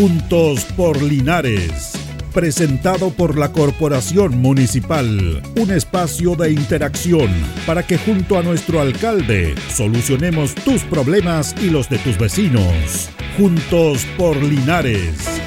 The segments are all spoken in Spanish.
Juntos por Linares. Presentado por la Corporación Municipal. Un espacio de interacción para que junto a nuestro alcalde solucionemos tus problemas y los de tus vecinos. Juntos por Linares.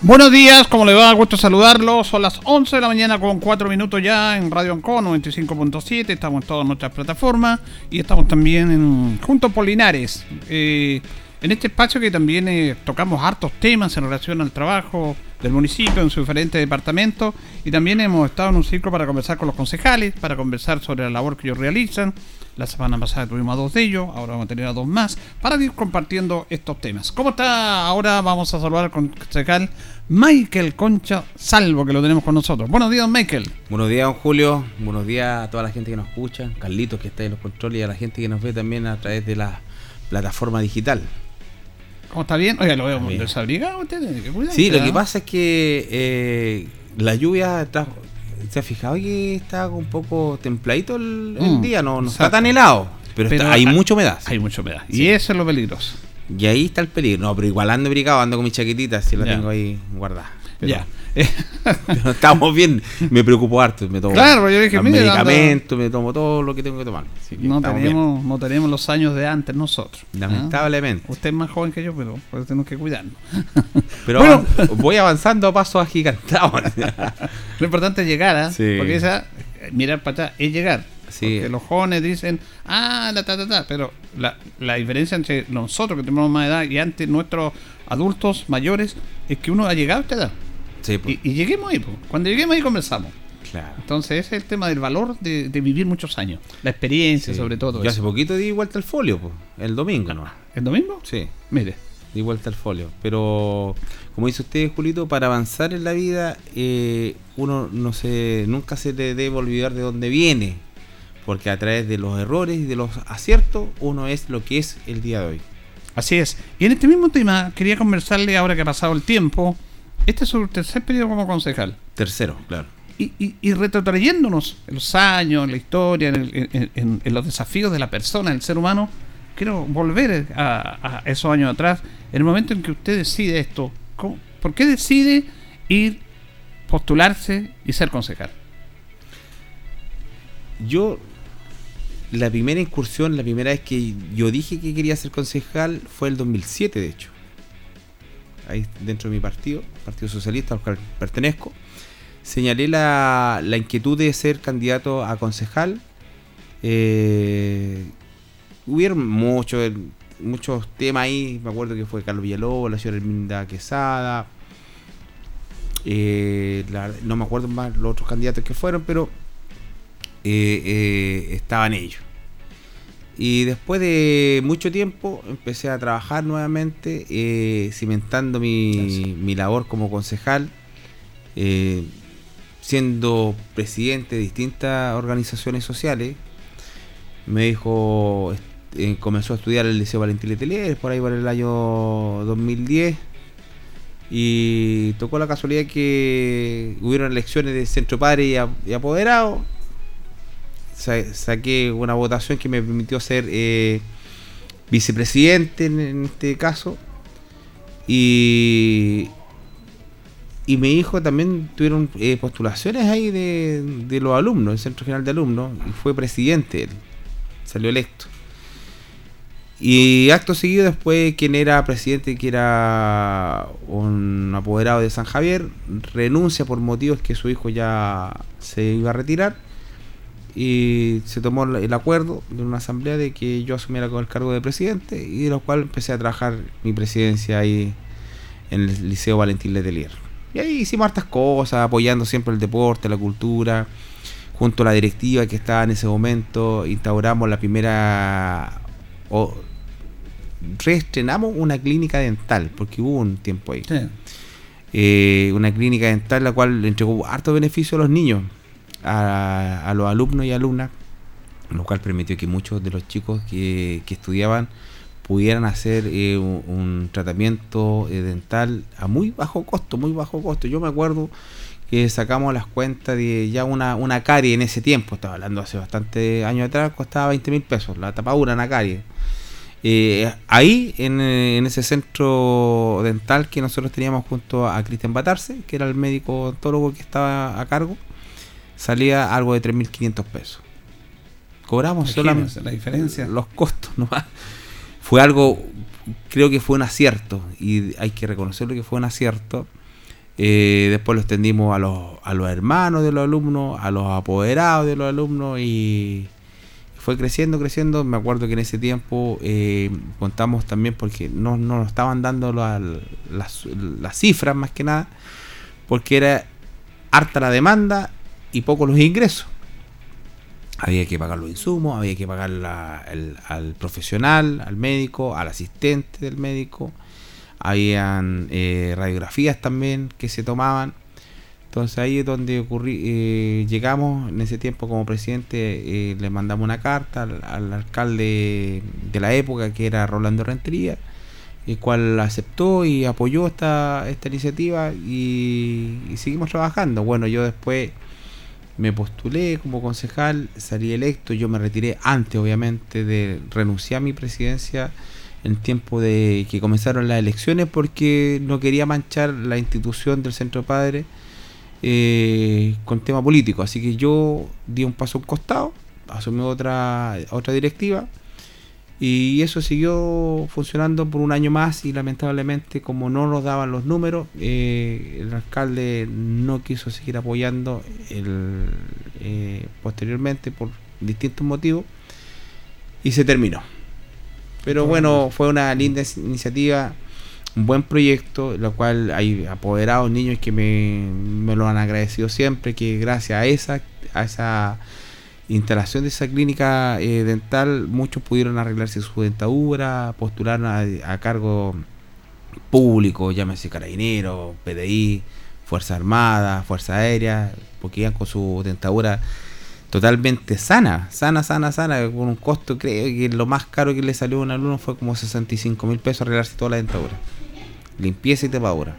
Buenos días, ¿cómo le va? Gusto saludarlo. Son las 11 de la mañana con 4 minutos ya en Radio Anco 95.7. Estamos en todas nuestras plataformas y estamos también en Juntos Polinares. Eh, en este espacio que también eh, tocamos hartos temas en relación al trabajo del municipio en sus diferentes departamentos y también hemos estado en un ciclo para conversar con los concejales, para conversar sobre la labor que ellos realizan, la semana pasada tuvimos a dos de ellos, ahora vamos a tener a dos más, para ir compartiendo estos temas. ¿Cómo está? Ahora vamos a saludar al concejal Michael Concha Salvo, que lo tenemos con nosotros. Buenos días, Michael. Buenos días, don Julio. Buenos días a toda la gente que nos escucha, Carlitos que está en los controles y a la gente que nos ve también a través de la plataforma digital. ¿Cómo está bien? Oiga, lo veo muy desabrigado usted, Sí, lo que pasa es que eh, la lluvia está ¿Se ha fijado que está un poco templadito el, mm. día? No, no está tan helado, pero, hay mucha humedad. Hay mucha humedad. Y eso es lo peligroso. Y ahí está el peligro. No, pero igual ando brigado, ando con mi chaquetita, si la tengo ahí guardada. ya. pero estamos bien, me preocupo harto. Me tomo claro, yo dije, medicamentos, me tomo todo lo que tengo que tomar. no, tenemos, no tenemos los años de antes nosotros. ¿ah? Lamentablemente. Usted es más joven que yo, pero pues tenemos que cuidarnos. pero bueno, voy avanzando a pasos agigantados. lo importante es llegar, ¿ah? porque esa, mirar para atrás es llegar. Porque los jóvenes dicen, ah, la ta, ta, ta. Pero la, la diferencia entre nosotros que tenemos más edad y antes nuestros adultos mayores es que uno ha llegado a esta edad. Pues. y, lleguemos ahí, pues. cuando lleguemos ahí conversamos. Claro. Entonces ese es el tema del valor de, vivir muchos años, la experiencia sobre todo. Yo hace poquito di vuelta al folio, pues, el domingo, ¿no? ¿El domingo? Sí. Mire. Di vuelta al folio. Pero, como dice usted, Julito, para avanzar en la vida, eh, uno no se, nunca se le debe olvidar de dónde viene. Porque a través de los errores y de los aciertos, uno es lo que es el día de hoy. Así es. Y en este mismo tema, quería conversarle ahora que ha pasado el tiempo este es su tercer periodo como concejal. Tercero, claro. Y, y, y retrotrayéndonos en los años, en la historia, en, los desafíos de la persona, del ser humano, quiero volver a, esos años atrás, en el momento en que usted decide esto. ¿Por qué decide ir, postularse y ser concejal? Yo, la primera incursión, la primera vez que yo dije que quería ser concejal fue el 2007, de hecho ahí dentro de mi partido, Partido Socialista, al cual pertenezco, señalé la, inquietud de ser candidato a concejal. Eh, hubieron muchos muchos temas ahí, me acuerdo que fue Carlos Villalobos, la señora Herminda Quesada, eh, no me acuerdo más los otros candidatos que fueron, pero eh, estaban ellos. Y después de mucho tiempo empecé a trabajar nuevamente, eh, cimentando mi, mi, labor como concejal, eh, siendo presidente de distintas organizaciones sociales. Me dijo, eh, comenzó a estudiar el Liceo Valentín Letelier por ahí por el año 2010. Y tocó la casualidad que hubieron elecciones de centro padre y, y apoderado saqué una votación que me permitió ser eh, vicepresidente en, este caso. Y, y mi hijo también tuvieron eh, postulaciones ahí de, los alumnos, el Centro General de Alumnos, y fue presidente salió electo. Y acto seguido después quien era presidente, que era un apoderado de San Javier, renuncia por motivos que su hijo ya se iba a retirar y se tomó el acuerdo de una asamblea de que yo asumiera con el cargo de presidente y de lo cual empecé a trabajar mi presidencia ahí en el Liceo Valentín Letelier. Y ahí hicimos hartas cosas, apoyando siempre el deporte, la cultura, junto a la directiva que estaba en ese momento, instauramos la primera... o reestrenamos una clínica dental, porque hubo un tiempo ahí. Eh, una clínica dental la cual entregó harto beneficio a los niños a, los alumnos y alumnas, lo cual permitió que muchos de los chicos que, estudiaban pudieran hacer eh, un, tratamiento eh, dental a muy bajo costo, muy bajo costo. Yo me acuerdo que sacamos las cuentas de ya una, una carie en ese tiempo, estaba hablando hace bastante años atrás, costaba 20 mil pesos, la tapadura, una carie. Eh, ahí, en, en ese centro dental que nosotros teníamos junto a Cristian Batarse, que era el médico odontólogo que estaba a cargo, salía algo de 3.500 pesos. Cobramos solamente la diferencia. los costos nomás. Fue algo, creo que fue un acierto y hay que reconocerlo que fue un acierto. Eh, después lo extendimos a los, a los hermanos de los alumnos, a los apoderados de los alumnos y fue creciendo, creciendo. Me acuerdo que en ese tiempo eh, contamos también porque no, no nos estaban dando la- las, las cifras más que nada, porque era harta la demanda y pocos los ingresos. Había que pagar los insumos, había que pagar al profesional, al médico, al asistente del médico. Habían eh, radiografías también que se tomaban. Entonces ahí es donde ocurrí, eh, llegamos en ese tiempo como presidente, eh, le mandamos una carta al, al alcalde de la época que era Rolando Rentería, el cual aceptó y apoyó esta, esta iniciativa y, y seguimos trabajando. Bueno, yo después me postulé como concejal, salí electo, yo me retiré antes obviamente de renunciar a mi presidencia en tiempo de que comenzaron las elecciones porque no quería manchar la institución del Centro Padre eh, con tema político. Así que yo di un paso a un costado, asumí otra, otra directiva y eso siguió funcionando por un año más y lamentablemente como no nos daban los números, eh, el alcalde no quiso seguir apoyando el, eh, posteriormente por distintos motivos y se terminó. Pero bueno, fue una linda iniciativa, un buen proyecto, lo cual hay apoderados niños que me, me lo han agradecido siempre, que gracias a esa, a esa instalación de esa clínica eh, dental, muchos pudieron arreglarse su dentadura, postularon a, cargo público, llámese carabineros, PDI, Fuerza Armada, Fuerza Aérea, porque iban con su dentadura totalmente sana, sana, sana, sana, con un costo, creo que lo más caro que le salió a un alumno fue como 65 mil pesos arreglarse toda la dentadura. Limpieza y tapadura.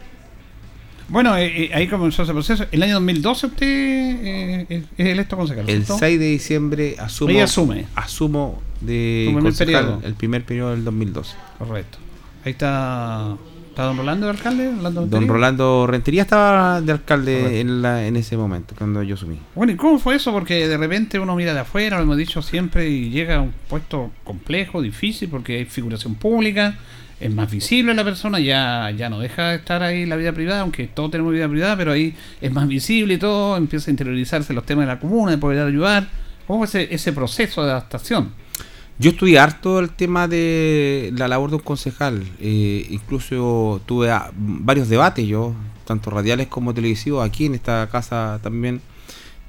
Bueno, eh, eh, ahí comenzó ese proceso. El año 2012 usted eh, es electo concejal. El ¿cierto? 6 de diciembre asumo, Ahí asume. asumo de primer concejal el primer periodo del 2012. Correcto. Ahí está, está don Rolando, el alcalde. Rolando Don. Rolando Rentería estaba de alcalde en, la, en ese momento, cuando yo asumí. Bueno, ¿y cómo fue eso? Porque de repente uno mira de afuera, lo hemos dicho siempre, y llega a un puesto complejo, difícil, porque hay figuración pública, es más visible la persona, ya, ya no deja de estar ahí la vida privada, aunque todos tenemos vida privada, pero ahí es más visible y todo, empieza a interiorizarse los temas de la comuna, de poder ayudar. ¿Cómo fue ese, ese proceso de adaptación? Yo estudié harto el tema de la labor de un concejal. eh, incluso tuve varios debates yo, tanto radiales como televisivos, aquí en esta casa también.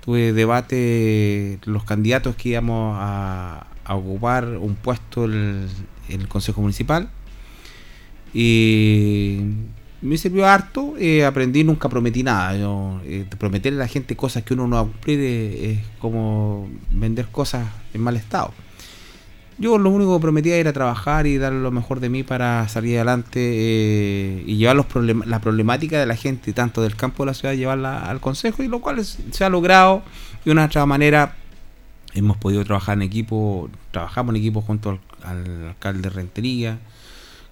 Tuve debate los candidatos que íbamos a, ocupar un puesto en el, en el Consejo Municipal. Y me sirvió harto, eh, aprendí, nunca prometí nada. Yo, eh, prometerle a la gente cosas que uno no va a cumplir eh, es como vender cosas en mal estado. Yo lo único que prometía era trabajar y dar lo mejor de mí para salir adelante eh, y llevar los problem- la problemática de la gente, tanto del campo de la ciudad, llevarla al consejo, y lo cual se ha logrado de una otra manera. Hemos podido trabajar en equipo, trabajamos en equipo junto al, al alcalde Rentería,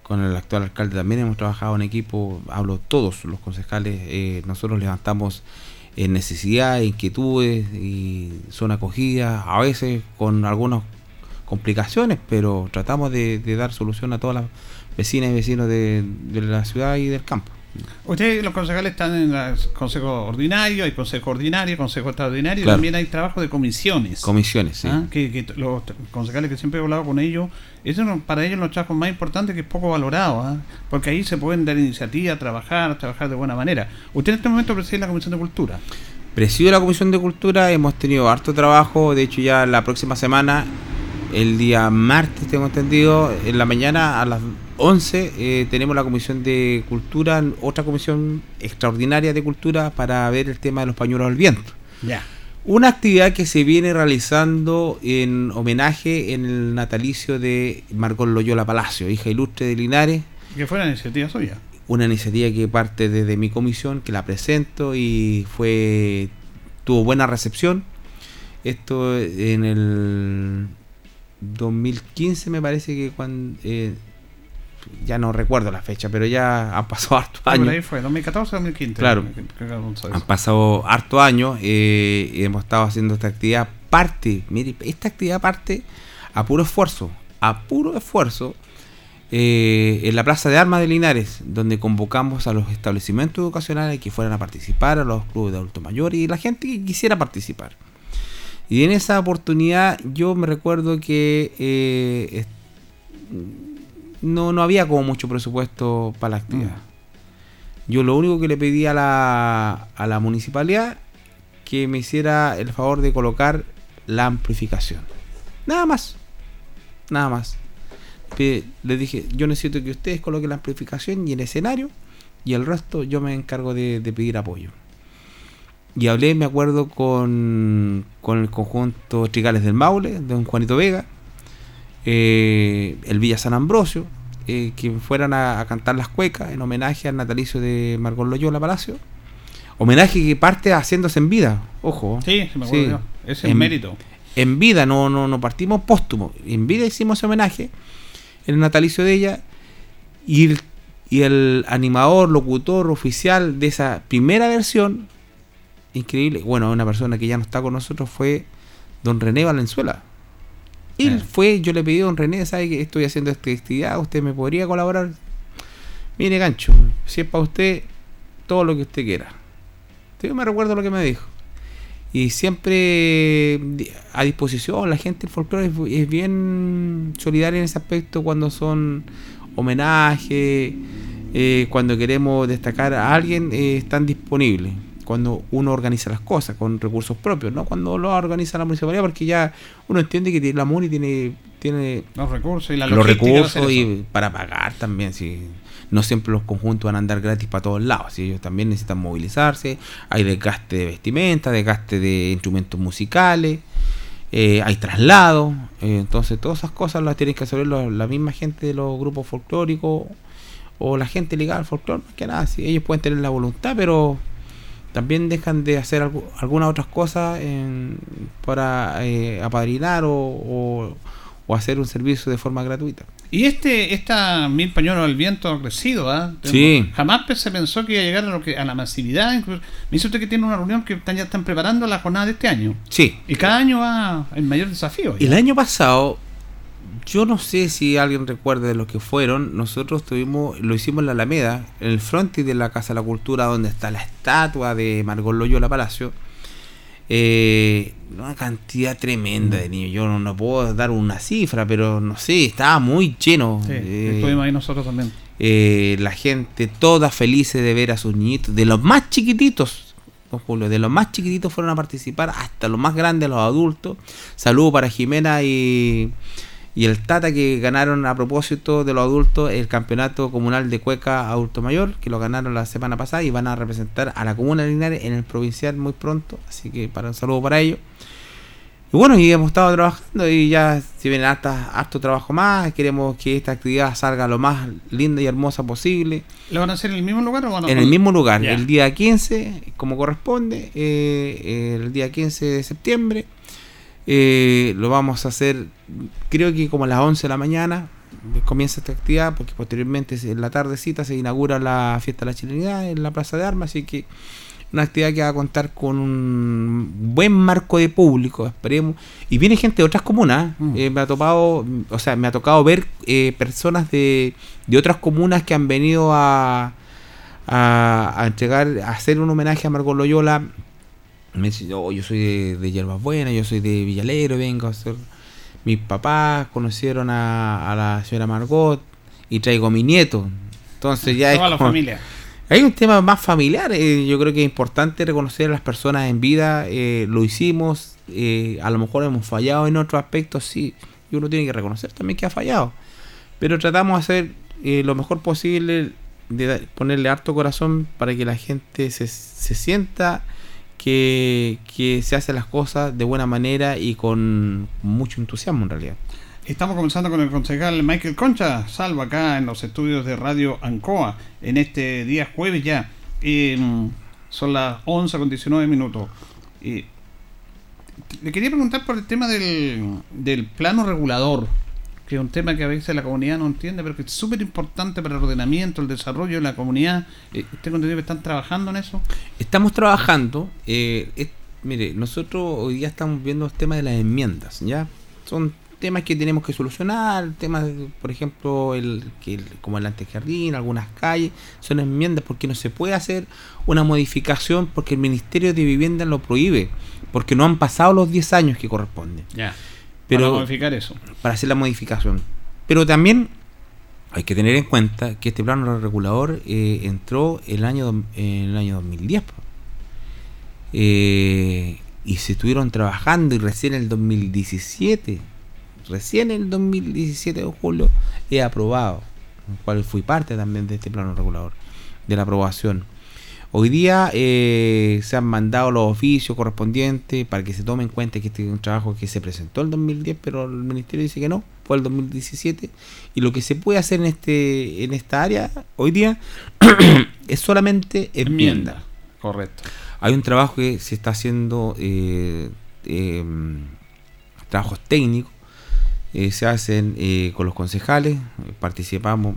con el actual alcalde también hemos trabajado en equipo, hablo todos los concejales, eh, nosotros levantamos eh, necesidades, inquietudes y son acogidas, a veces con algunas complicaciones, pero tratamos de, de dar solución a todas las vecinas y vecinos de, de la ciudad y del campo. Ustedes, los concejales, están en el consejo ordinario, hay consejo ordinario, consejo extraordinario, y también hay trabajo de comisiones. Comisiones, sí. Ah, que, que los concejales que siempre he hablado con ellos, eso para ellos los trabajos más importantes que es poco valorado, ¿ah? porque ahí se pueden dar iniciativas, trabajar, trabajar de buena manera. Usted en este momento preside la Comisión de Cultura. Presido la Comisión de Cultura, hemos tenido harto trabajo, de hecho ya la próxima semana, el día martes tengo entendido, en la mañana a las 11 eh, tenemos la Comisión de Cultura, otra comisión extraordinaria de Cultura para ver el tema de los pañuelos al viento. Ya. Una actividad que se viene realizando en homenaje en el natalicio de Margot Loyola Palacio, hija ilustre de Linares, Que fue una iniciativa suya. una iniciativa que parte desde mi comisión, que la presento y fue tuvo buena recepción. Esto en el 2015 me parece que cuando... eh, ya no recuerdo la fecha, pero ya han pasado por años. ahí fue, 2014 2015. Claro. Han pasado harto años eh, y hemos estado haciendo esta actividad parte, mire, esta actividad parte a puro esfuerzo, a puro esfuerzo eh, en la Plaza de Armas de Linares, donde convocamos a los establecimientos educacionales que fueran a participar, a los clubes de adultos mayores y la gente que quisiera participar. Y en esa oportunidad yo me recuerdo que eh, no, no había como mucho presupuesto para la actividad. Yo lo único que le pedí a la, a la municipalidad que me hiciera el favor de colocar la amplificación. Nada más. Nada más. Les dije, yo necesito que ustedes coloquen la amplificación y el escenario y el resto yo me encargo de, de pedir apoyo. Y hablé, me acuerdo, con, con el conjunto Trigales del Maule, de don Juanito Vega, eh, el Villa San Ambrosio, eh, que fueran a, a cantar las cuecas en homenaje al natalicio de Margot Loyola Palacio. Homenaje que parte haciéndose en vida, ojo. Sí, sí, me acuerdo Sí. es el En- mérito. En vida, no, no, no partimos póstumo. En vida hicimos ese homenaje en el natalicio de ella. Y el, y el animador, locutor oficial de esa primera versión, increíble, bueno, una persona que ya no está con nosotros fue don René Valenzuela. Él Eh. fue, yo le pedí a don René, ¿sabe que estoy haciendo esta actividad? ¿Usted me podría colaborar? Mire, gancho, si es para usted, todo lo que usted quiera. Yo me recuerdo lo que me dijo. Y siempre a disposición, la gente del folclore es, es bien solidaria en ese aspecto cuando son homenajes, eh, cuando queremos destacar a alguien, eh, están disponibles. Cuando uno organiza las cosas con recursos propios, no cuando lo organiza la municipalidad, porque ya uno entiende que tiene- la MUNI tiene, tiene Los recursos y la los recursos y para pagar también si no siempre los conjuntos van a andar gratis para todos lados si ellos también necesitan movilizarse hay desgaste de vestimenta desgaste de instrumentos musicales eh, hay traslado eh, entonces todas esas cosas las tienen que hacer los- la misma gente de los grupos folclóricos o la gente ligada al folclore más que nada si ellos pueden tener la voluntad pero también dejan de hacer algu- algunas otras cosas en- para eh, apadrinar o, o- o hacer un servicio de forma gratuita. Y este, esta mil pañuelos al viento ha crecido, ¿ah? Sí. Jamás se pensó que iba a llegar a, lo que, a la masividad. incluso- Me dice usted que tiene una reunión que están, ya están preparando la jornada de este año. Sí. Y cada año va el mayor desafío. ya. El año pasado, yo no sé si alguien recuerda de los que fueron, nosotros tuvimos, lo hicimos en la Alameda, en el frontis de la Casa de la Cultura, donde está la estatua de Margot Loyola Palacio. Eh, una cantidad tremenda de niños. Yo no, no puedo dar una cifra, pero no sé, estaba muy lleno. Sí, Eh, estuvimos ahí nosotros también. eh, la gente toda feliz de ver a sus niñitos, de los más chiquititos, don Julio, de los más chiquititos fueron a participar hasta los más grandes, los adultos. Saludo para Jimena y, y el Tata que ganaron a propósito de los adultos el campeonato comunal de cueca adulto mayor, que lo ganaron la semana pasada y van a representar a la comuna de Linares en el provincial muy pronto, así que para un saludo para ellos. Y bueno, y hemos estado trabajando y ya si viene harta, harto trabajo más, queremos que esta actividad salga lo más linda y hermosa posible. ¿Lo van a hacer en el mismo lugar o van a En el mismo lugar, Ya. el día 15, como corresponde, eh, el día 15 de septiembre. Eh, lo vamos a hacer, creo que como a las 11 de la mañana comienza esta actividad, porque posteriormente en la tardecita se inaugura la fiesta de la chilenidad en la Plaza de Armas, así que una actividad que va a contar con un buen marco de público, esperemos. Y viene gente de otras comunas. Mm. eh, me ha topado, o sea, me ha tocado ver eh, personas de, de otras comunas que han venido a, a, a entregar, a hacer un homenaje a Margot Loyola. Me dicen, "Oh, yo soy de, de Hierbas Buenas, yo soy de Villalero, vengo a hacer. Mis papás conocieron a, a la señora Margot y traigo a mi nieto. Entonces ya es Toda la como- familia. hay un tema más familiar. eh, yo creo que es importante reconocer a las personas en vida. eh, lo hicimos. eh, a lo mejor hemos fallado en otros aspectos, sí. Y uno tiene que reconocer también que ha fallado. Pero tratamos de hacer lo mejor posible, de ponerle harto corazón para que la gente se, se sienta que, se hacen las cosas de buena manera y con mucho entusiasmo en realidad. Estamos comenzando con el concejal Michael Concha, salvo acá en los estudios de Radio Ancoa, en este día jueves ya. Eh, son las 11 con 19 minutos. Eh, le quería preguntar por el tema del, del plano regulador, que es un tema que a veces la comunidad no entiende, pero que es súper importante para el ordenamiento, el desarrollo de la comunidad. Eh, ¿Tengo entendido que están trabajando en eso? Estamos trabajando. Eh, es- mire, nosotros hoy día estamos viendo el tema de las enmiendas, ¿ya? Son temas que tenemos que solucionar, temas, por ejemplo, el, que el- como el antejardín, algunas calles, son enmiendas porque no se puede hacer una modificación porque el Ministerio de Vivienda lo prohíbe, porque no han pasado los 10 años que corresponden. Ya. Pero- Para modificar eso. para hacer la modificación. Pero también hay que tener en cuenta que este plano regulador eh, entró el año en el año 2010 po. Eh, y se estuvieron trabajando y recién en el 2017 recién en el 2017 de julio he aprobado el cual fui parte también de este plano regulador de la aprobación Hoy día eh, se han mandado los oficios correspondientes para que se tome en cuenta que este es un trabajo que se presentó en el 2010, pero el ministerio dice que no, fue el 2017. Y lo que se puede hacer en este en esta área hoy día es solamente enmienda. Correcto. Hay un trabajo que se está haciendo, eh, eh, trabajos técnicos, eh, se hacen eh, con los concejales, participamos,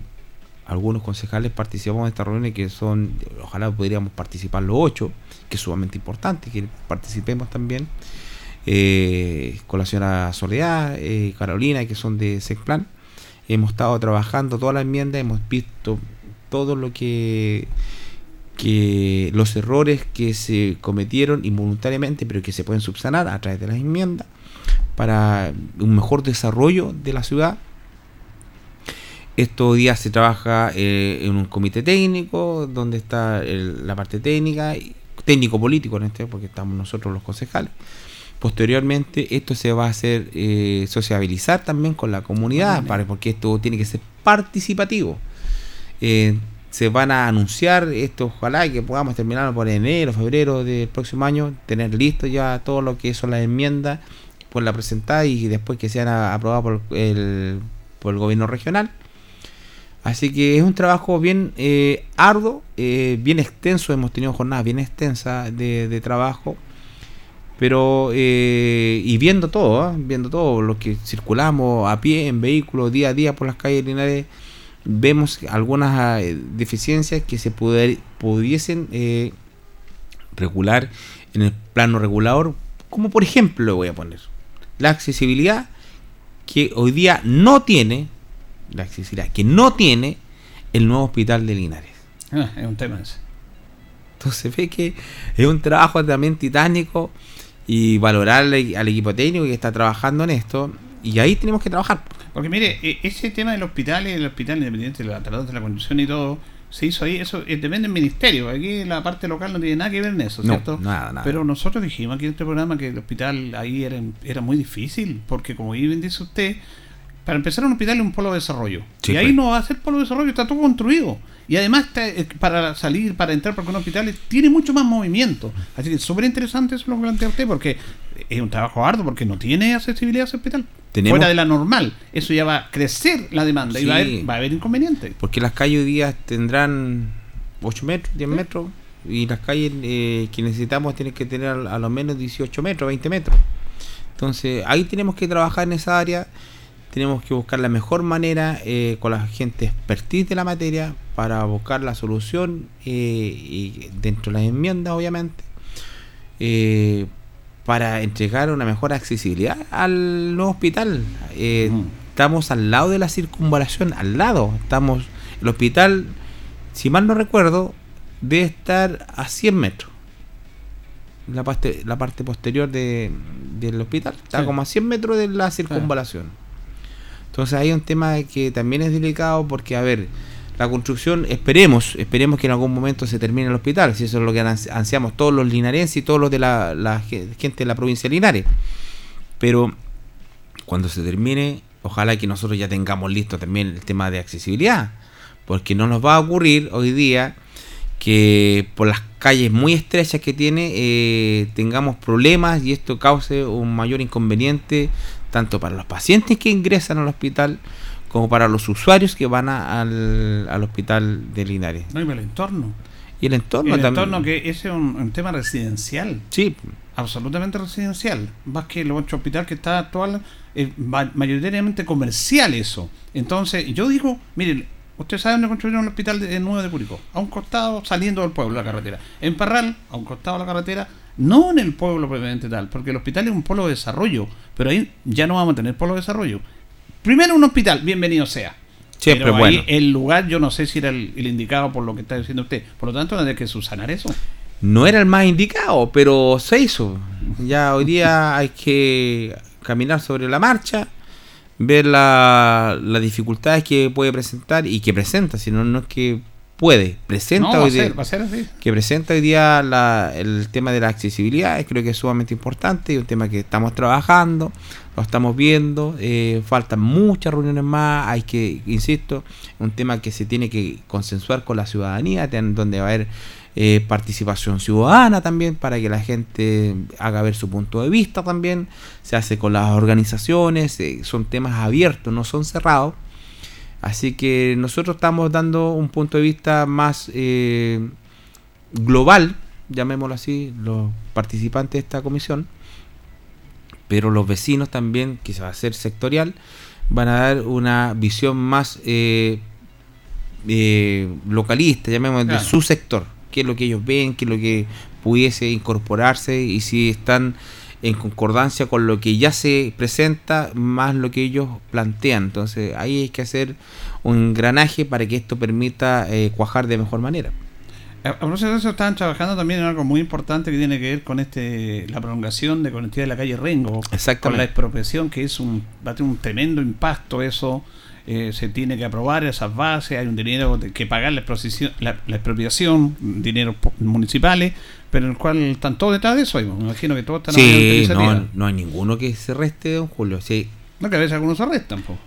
algunos concejales participamos en esta reunión que son, ojalá podríamos participar los ocho, que es sumamente importante que participemos también, eh, con la señora Soledad, eh, Carolina, que son de SECPLAN. Hemos estado trabajando toda la enmienda, hemos visto todo lo que que los errores que se cometieron involuntariamente pero que se pueden subsanar a través de las enmiendas para un mejor desarrollo de la ciudad. Estos días se trabaja eh, en un comité técnico donde está el- la parte técnica, y- técnico político en este, porque estamos nosotros los concejales. Posteriormente esto se va a hacer eh, sociabilizar también con la comunidad, para, porque esto tiene que ser participativo. Eh, se van a anunciar esto, ojalá que podamos terminarlo por enero, febrero del próximo año, tener listo ya todo lo que son las enmiendas, por la presentada y después que sean aprobadas por el, por el gobierno regional. Así que es un trabajo bien eh, arduo, eh, bien extenso, hemos tenido jornadas bien extensas de, de trabajo, pero eh, y viendo todo, ¿ah? viendo todo, lo que circulamos a pie, en vehículos, día a día por las calles Linares, vemos algunas eh, deficiencias que se pudiesen regular en el plano regulador, como por ejemplo, voy a poner, la accesibilidad que hoy día no tiene, la accesibilidad que no tiene el nuevo hospital de Linares. Ah, es un tema ese. Entonces ve que es un trabajo también titánico y valorar al, al equipo técnico que está trabajando en esto. Y ahí tenemos que trabajar. Porque mire, e- ese tema del hospital, el hospital independiente de la de la Constitución y todo, se hizo ahí, eso eh, depende del ministerio. Aquí la parte local no tiene nada que ver en eso, No, ¿cierto? nada, nada. Pero nosotros dijimos aquí en este programa que el hospital ahí era, era muy difícil, porque como bien dice usted, para empezar un hospital es un polo de desarrollo. Sí, y ahí pues. no va a ser polo de desarrollo, está todo construido. Y además está, eh, para salir, para entrar por algunos hospitales, tiene mucho más movimiento. Así que es súper interesante eso lo que plantea usted, porque es un trabajo arduo, porque no tiene accesibilidad a ese hospital. Tenemos- Fuera de la normal. Eso ya va a crecer la demanda y va a haber, va a haber inconvenientes. Porque las calles hoy día tendrán 8 metros, 10 metros. Y las calles eh, que necesitamos tienen que tener a lo menos 18 metros, 20 metros. Entonces ahí tenemos que trabajar en esa área. Tenemos que buscar la mejor manera eh, con la gente expertise de la materia para buscar la solución eh, y dentro de las enmiendas, obviamente, eh, para entregar una mejor accesibilidad al nuevo hospital. Estamos al lado de la circunvalación, al lado. Estamos, el hospital, si mal no recuerdo, debe estar a 100 metros. La parte, la parte posterior de, del hospital está Sí. como a 100 metros de la circunvalación. Entonces hay un tema que también es delicado porque, a ver, la construcción, esperemos, esperemos que en algún momento se termine el hospital, si eso es lo que ans- ansiamos todos los linarenses y todos los de la, la ge- gente de la provincia de Linares. Pero cuando se termine, ojalá que nosotros ya tengamos listo también el tema de accesibilidad, porque no nos va a ocurrir hoy día que por las calles muy estrechas que tiene eh, tengamos problemas y esto cause un mayor inconveniente tanto para los pacientes que ingresan al hospital como para los usuarios que van a- al, al hospital de Linares. No, y el entorno. Y el entorno el también. entorno que ese es un, un tema residencial, Sí, absolutamente residencial. Más que el otro hospital que está actual, es ma- mayoritariamente comercial eso. Entonces, yo digo, miren, ustedes saben dónde construyeron el hospital de, de nuevo de Curicó, a un costado saliendo del pueblo, la carretera. En Parral, a un costado de la carretera, no en el pueblo propiamente tal, porque el hospital es un polo de desarrollo, pero ahí ya no vamos a tener polo de desarrollo. Primero un hospital, bienvenido sea. siempre Pero bueno. el lugar yo no sé si era el, el indicado por lo que está diciendo usted. Por lo tanto, tendría que subsanar eso. No era el más indicado, pero se hizo. Ya hoy día hay que caminar sobre la marcha, ver la- las dificultades que puede presentar y que presenta, sino no es que puede, presenta No, hoy día. ser, ser que presenta hoy día la- el tema de la accesibilidad, creo que es sumamente importante, y un tema que estamos trabajando, lo estamos viendo, eh, faltan muchas reuniones más, hay que, insisto, un tema que se tiene que consensuar con la ciudadanía, donde va a haber eh, participación ciudadana también, para que la gente haga ver su punto de vista también, se hace con las organizaciones, eh, son temas abiertos, no son cerrados. Así que nosotros estamos dando un punto de vista más eh, global, llamémoslo así, los participantes de esta comisión, pero los vecinos también, se va a hacer sectorial, van a dar una visión más eh, eh, localista, llamémoslo, Claro. de su sector, qué es lo que ellos ven, qué es lo que pudiese incorporarse y si están en concordancia con lo que ya se presenta más lo que ellos plantean. Entonces ahí hay que hacer un engranaje para que esto permita eh, cuajar de mejor manera. A a propósito de eso, estaban trabajando también en algo muy importante que tiene que ver con este la prolongación de conectividad de la calle Rengo. Con la Exactamente. expropiación, que es un, va a tener un tremendo impacto eso. Eh, se tiene que aprobar esas bases, hay un dinero que pagar la, la, la expropiación, dinero municipales, pero en el cual están todos detrás de eso. Me imagino que todos están Sí, no, no hay ninguno que se reste, don Julio. Sí. No, que a veces algunos se arrestan, po.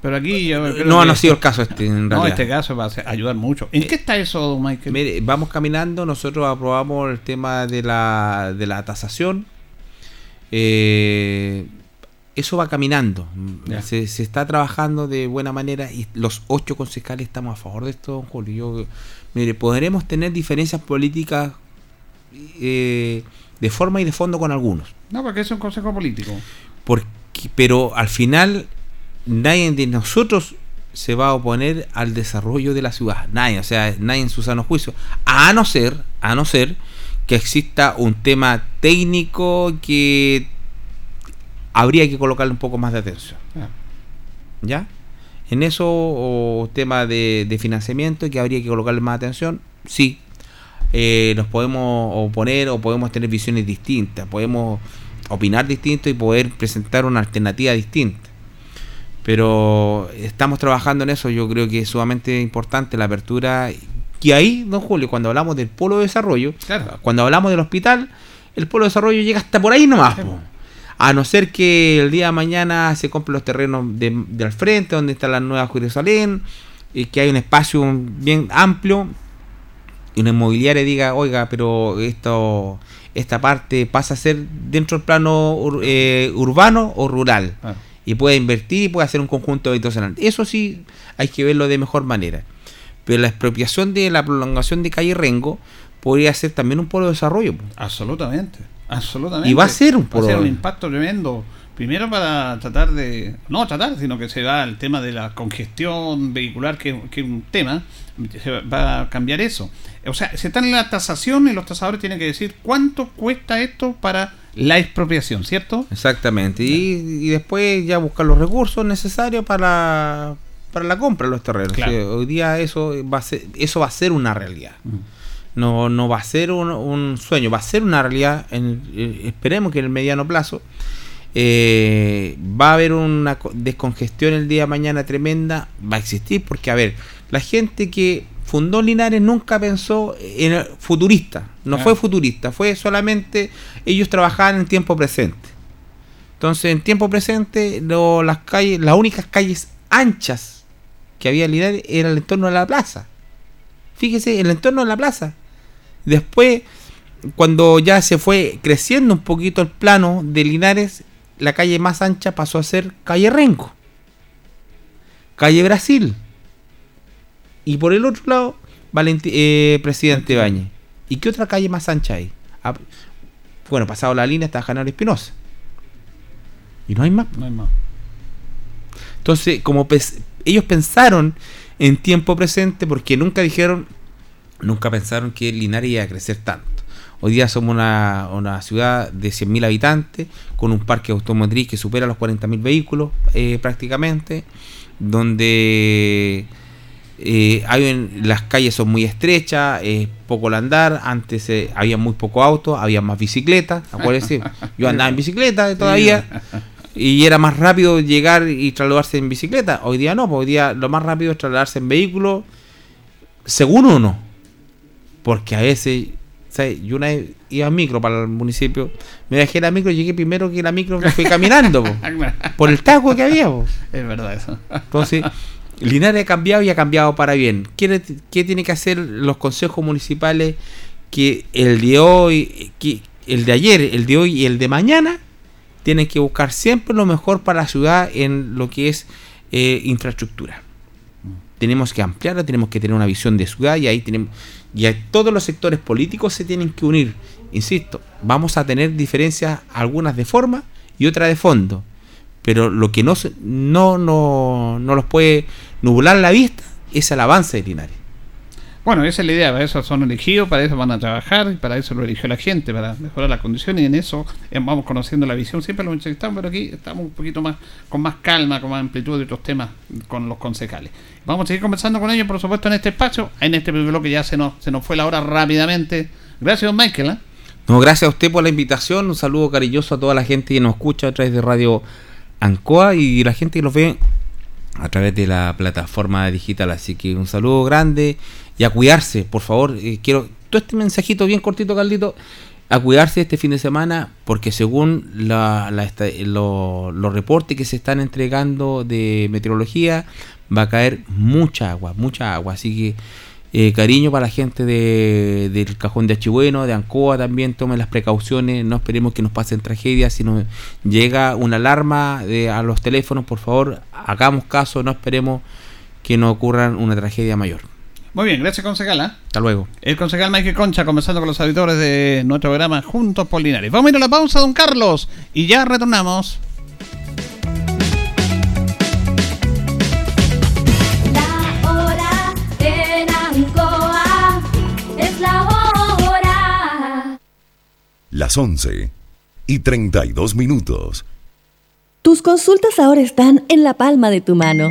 pero aquí yo creo No, que- no ha sido el caso este, en No, realidad. este caso va a ayudar mucho. ¿En qué está eso, don Michael? Mire, vamos caminando, nosotros aprobamos el tema de la, de la tasación. Eh, eso va caminando. Se, se está trabajando de buena manera y los ocho concejales estamos a favor de esto, don Julio. Yo, mire, podremos tener diferencias políticas eh, de forma y de fondo con algunos. No, porque es un consejo político. Porque, pero al final nadie de nosotros se va a oponer al desarrollo de la ciudad. Nadie, o sea, nadie en su sano juicio. A no ser, a no ser que exista un tema técnico que habría que colocarle un poco más de atención. Ah. ¿Ya? En eso, o tema de, de financiamiento que habría que colocarle más atención, sí. Eh, nos podemos oponer o podemos tener visiones distintas, podemos opinar distinto y poder presentar una alternativa distinta. Pero estamos trabajando en eso, yo creo que es sumamente importante la apertura. Y ahí, don Julio, cuando hablamos del polo de desarrollo, Claro. cuando hablamos del hospital, el polo de desarrollo llega hasta por ahí nomás. Sí, po. A no ser que el día de mañana se compren los terrenos de, de al frente, donde está la nueva Jerusalén, y que hay un espacio bien amplio, y una inmobiliaria diga, oiga, pero esto esta parte pasa a ser dentro del plano ur- eh, urbano o rural Ah. y puede invertir y puede hacer un conjunto habitacional. Eso sí hay que verlo de mejor manera. Pero la expropiación de la prolongación de calle Rengo podría ser también un polo de desarrollo. Absolutamente, absolutamente. Y va a ser un Va a ser un impacto tremendo. Primero para tratar de, no tratar, sino que se va al tema de la congestión vehicular, que, que es un tema, se va- a cambiar eso. O sea, se está en la tasación y los tasadores tienen que decir cuánto cuesta esto para la expropiación, ¿cierto? Exactamente. Y, y después ya buscar los recursos necesarios para, para la compra de los terrenos. Claro. Hoy día eso va a ser, eso va a ser una realidad. No, no va a ser un, un sueño, va a ser una realidad. En, eh, esperemos que en el mediano plazo eh, va a haber una co- descongestión el día de mañana tremenda, va a existir, porque a ver, la gente que fundó Linares nunca pensó en el futurista, no Ah. fue futurista, fue solamente ellos trabajaban en tiempo presente. Entonces, en tiempo presente, lo- las calles, las únicas calles anchas que había en Linares era el entorno de la plaza. Fíjese, el entorno de la plaza. Después, cuando ya se fue creciendo un poquito el plano de Linares, la calle más ancha pasó a ser calle Renco, calle Brasil. Y por el otro lado, Valenti- eh, Presidente Bañez. ¿Y qué otra calle más ancha hay? Ah, bueno, pasado la línea está General Espinosa. Y no hay más. No hay más. Entonces, como ellos pensaron en tiempo presente porque nunca dijeron, nunca pensaron que Linares iba a crecer tanto. Hoy día somos una, una ciudad de 100.000 habitantes, con un parque automotriz que supera los 40.000 vehículos eh, prácticamente, donde eh, hay en- las calles son muy estrechas, es poco el andar, antes eh, había muy poco auto, había más bicicletas, acuérdense, yo andaba en bicicleta todavía, y era más rápido llegar y trasladarse en bicicleta. Hoy día no, pues hoy día lo más rápido es trasladarse en vehículo, según uno. Porque a veces, ¿sabes? yo una vez iba en micro para el municipio, me dejé la micro, llegué primero que la micro, fui caminando, po, por el taco que había. po. Es verdad eso. Entonces, Linares ha cambiado y ha cambiado para bien. ¿Qué, qué tiene que hacer los consejos municipales que el de hoy, que el de ayer, el de hoy y el de mañana tienen que buscar siempre lo mejor para la ciudad en lo que es eh, infraestructura? Tenemos que ampliarla, tenemos que tener una visión de ciudad y ahí tenemos y ahí todos los sectores políticos se tienen que unir. Insisto, vamos a tener diferencias algunas de forma y otras de fondo pero lo que no, no, no, no los puede nublar la vista es el avance de Linares. Bueno, esa es la idea, para eso son elegidos, para eso van a trabajar, y para eso lo eligió la gente, para mejorar las condiciones, y en eso eh, vamos conociendo la visión, siempre lo entrevistamos, pero aquí estamos un poquito más, con más calma, con más amplitud de otros temas con los concejales. Vamos a seguir conversando con ellos, por supuesto, en este espacio, en este primer bloque ya se nos, se nos fue la hora rápidamente. Gracias, Michael. ¿eh? No, gracias a usted por la invitación, un saludo cariñoso a toda la gente que nos escucha a través de Radio Ancoa y la gente que nos ve a través de la plataforma digital. Así que un saludo grande y a cuidarse, por favor. eh, quiero todo este mensajito bien cortito, Carlito, a cuidarse este fin de semana, porque según la, la los reportes que se están entregando de meteorología, va a caer mucha agua, mucha agua. Así que eh, cariño para la gente de, del Cajón de Achibueno, de Ancoa también, tomen las precauciones, no esperemos que nos pasen tragedias, si nos llega una alarma de- a los teléfonos, por favor, hagamos caso, no esperemos que nos ocurra una tragedia mayor. Muy bien, gracias, concejal. ¿eh? Hasta luego. El concejal Michael Concha conversando con los auditores de nuestro programa Juntos por Linares. Vamos a ir a la pausa, don Carlos, y ya retornamos. Las 11 y 32 minutos. Tus consultas ahora están en la palma de tu mano.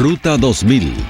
Ruta 2000.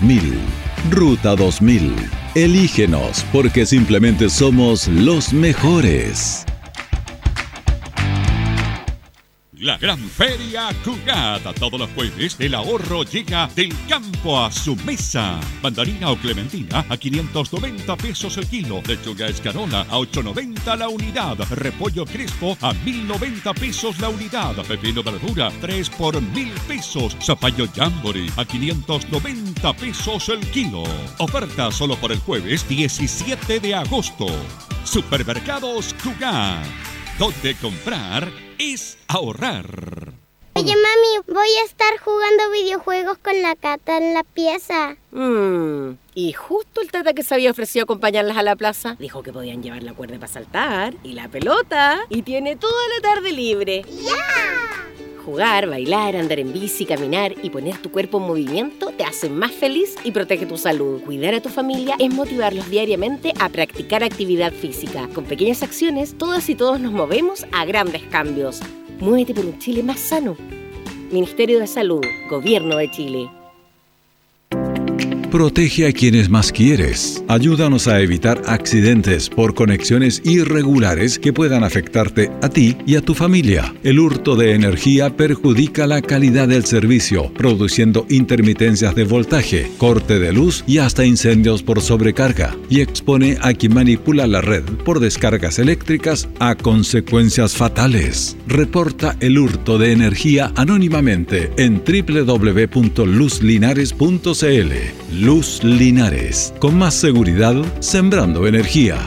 Ruta 2000. Elígenos porque simplemente somos los mejores. La gran feria Cugata. Todos los jueves el ahorro llega del campo a su mesa. Mandarina o clementina a 590 pesos el kilo. Lechuga escarola a 890 la unidad. Repollo crespo a 1090 pesos la unidad. Pepino verdura 3 por 1000 pesos. Zapallo Jamboree a 590 pesos el kilo. Oferta solo por el jueves 17 de agosto. Supermercados Cugat. Donde comprar es ahorrar. Oye, mami, voy a estar jugando videojuegos con la Cata en la pieza. Mm, y justo el tata que se había ofrecido acompañarlas a la plaza dijo que podían llevar la cuerda para saltar y la pelota y tiene toda la tarde libre. Jugar, bailar, andar en bici, caminar y poner tu cuerpo en movimiento te hacen más feliz y protege tu salud. Cuidar a tu familia es motivarlos diariamente a practicar actividad física. Con pequeñas acciones, todas y todos nos movemos a grandes cambios. Muévete por un Chile más sano. Ministerio de Salud, Gobierno de Chile. Protege a quienes más quieres. Ayúdanos a evitar accidentes por conexiones irregulares que puedan afectarte a ti y a tu familia. El hurto de energía perjudica la calidad del servicio, produciendo intermitencias de voltaje, corte de luz y hasta incendios por sobrecarga, y expone a quien manipula la red por descargas eléctricas a consecuencias fatales. Reporta el hurto de energía anónimamente en www.luzlinares.cl. Luz Linares. Con más seguridad, sembrando energía.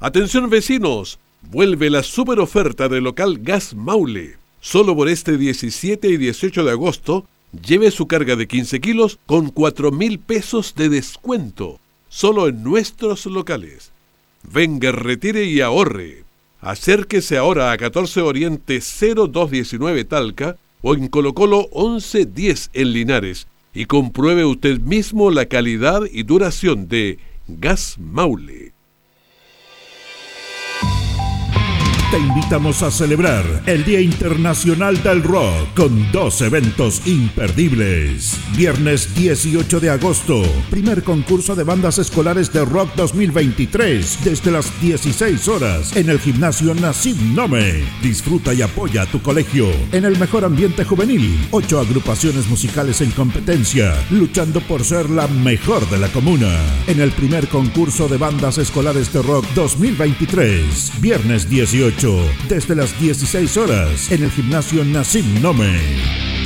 Atención vecinos, vuelve la super oferta del local Gas Maule. Solo por este 17 y 18 de agosto, lleve su carga de 15 kilos con 4 mil pesos de descuento. Solo en nuestros locales. Venga, retire y ahorre. Acérquese ahora a 14 Oriente 0219 Talca o en Colo Colo 1110 en Linares y compruebe usted mismo la calidad y duración de Gas Maule. Te invitamos a celebrar el Día Internacional del Rock con dos eventos imperdibles. Viernes 18 de agosto, primer concurso de bandas escolares de rock 2023 desde las 16 horas en el gimnasio Nasib Nome. Disfruta y apoya a tu colegio en el mejor ambiente juvenil. Ocho agrupaciones musicales en competencia, luchando por ser la mejor de la comuna. En el primer concurso de bandas escolares de rock 2023, viernes 18 desde las 16 horas en el gimnasio Nassim Nome.